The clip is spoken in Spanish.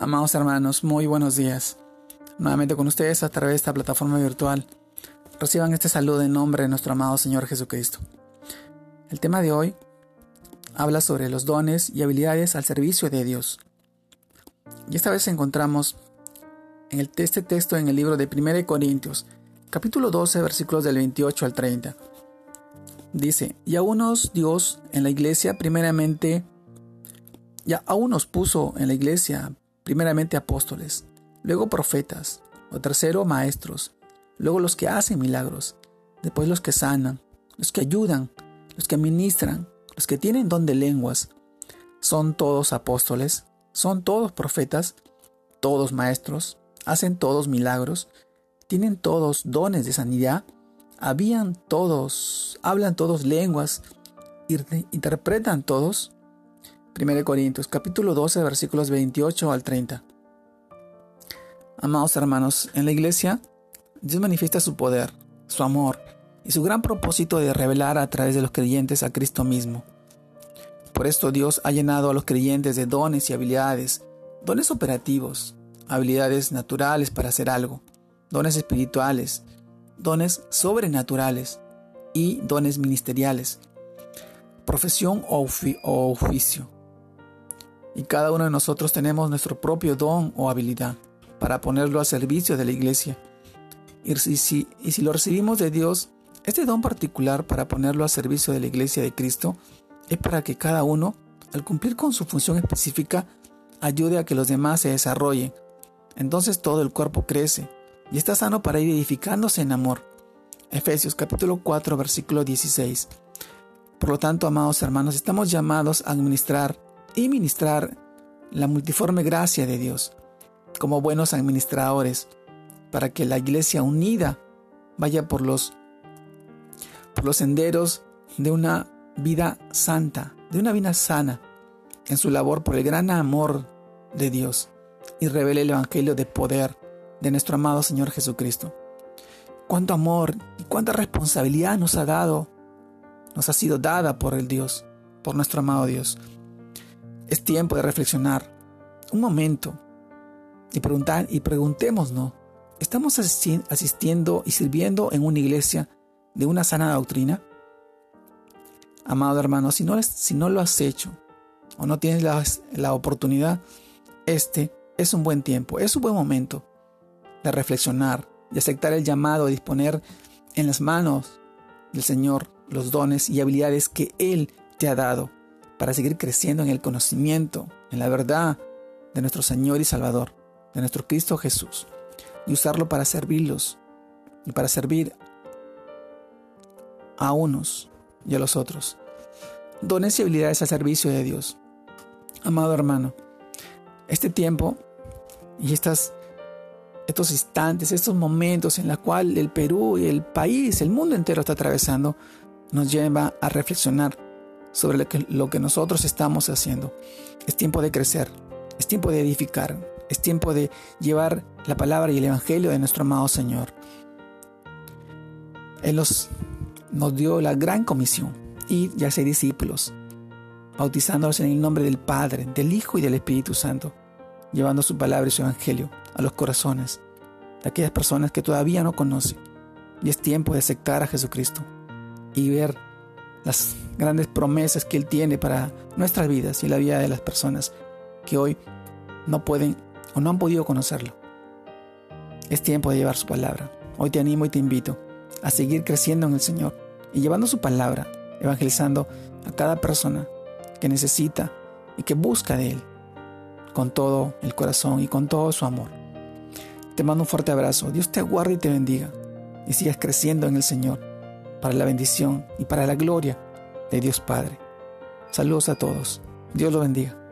Amados hermanos, muy buenos días. Nuevamente con ustedes a través de esta plataforma virtual. Reciban este saludo en nombre de nuestro amado Señor Jesucristo. El tema de hoy habla sobre los dones y habilidades al servicio de Dios. Y esta vez encontramos en el, este texto en el libro de 1 Corintios, capítulo 12, versículos del 28 al 30. Dice, y a unos Dios en la iglesia primeramente, ya a unos puso en la iglesia primeramente apóstoles, luego profetas, o tercero maestros, luego los que hacen milagros, después los que sanan, los que ayudan, los que ministran, los que tienen don de lenguas. Son todos apóstoles, son todos profetas, todos maestros, hacen todos milagros, tienen todos dones de sanidad, habían todos, hablan todos lenguas, interpretan todos. 1 Corintios capítulo 12 versículos 28 al 30. Amados hermanos, en la iglesia Dios manifiesta su poder, su amor y su gran propósito de revelar a través de los creyentes a Cristo mismo. Por esto Dios ha llenado a los creyentes de dones y habilidades, dones operativos, habilidades naturales para hacer algo, dones espirituales, dones sobrenaturales y dones ministeriales, profesión o, oficio. Y cada uno de nosotros tenemos nuestro propio don o habilidad para ponerlo al servicio de la iglesia. Y si, lo recibimos de Dios, este don particular para ponerlo al servicio de la iglesia de Cristo es para que cada uno, al cumplir con su función específica, ayude a que los demás se desarrollen. Entonces todo el cuerpo crece y está sano para ir edificándose en amor. Efesios capítulo 4 versículo 16. Por lo tanto, amados hermanos, estamos llamados a administrar y ministrar la multiforme gracia de Dios como buenos administradores para que la iglesia unida vaya por los por los senderos de una vida santa, de una vida sana en su labor por el gran amor de Dios y revele el evangelio de poder de nuestro amado Señor Jesucristo. Cuánto amor y cuánta responsabilidad nos ha dado, nos ha sido dada por el Dios, por nuestro amado Dios. Es tiempo de reflexionar. Un momento. Y preguntar y preguntémonos, ¿estamos asistiendo y sirviendo en una iglesia de una sana doctrina? Amado hermano, si no, si no lo has hecho o no tienes la, la oportunidad, este es un buen tiempo, es un buen momento de reflexionar, de aceptar el llamado, de disponer en las manos del Señor los dones y habilidades que Él te ha dado para seguir creciendo en el conocimiento, en la verdad de nuestro Señor y Salvador, de nuestro Cristo Jesús, y usarlo para servirlos y para servir a unos y a los otros. Dones y habilidades al servicio de Dios. Amado hermano, este tiempo y estas, estos instantes, estos momentos en los cuales el Perú y el país, el mundo entero está atravesando, nos lleva a reflexionar sobre lo que, nosotros estamos haciendo. Es tiempo de crecer, es tiempo de edificar, es tiempo de llevar la palabra y el Evangelio de nuestro amado Señor. Él nos, nos dio la gran comisión, y ya ser discípulos, bautizándolos en el nombre del Padre, del Hijo y del Espíritu Santo, llevando su palabra y su Evangelio a los corazones de aquellas personas que todavía no conocen. Y es tiempo de aceptar a Jesucristo y ver las grandes promesas que Él tiene para nuestras vidas y la vida de las personas que hoy no pueden o no han podido conocerlo. Es tiempo de llevar su palabra. Hoy te animo y te invito a seguir creciendo en el Señor y llevando su palabra, evangelizando a cada persona que necesita y que busca de Él con todo el corazón y con todo su amor. Te mando un fuerte abrazo. Dios te guarde y te bendiga y sigas creciendo en el Señor para la bendición y para la gloria de Dios Padre. Saludos a todos. Dios lo bendiga.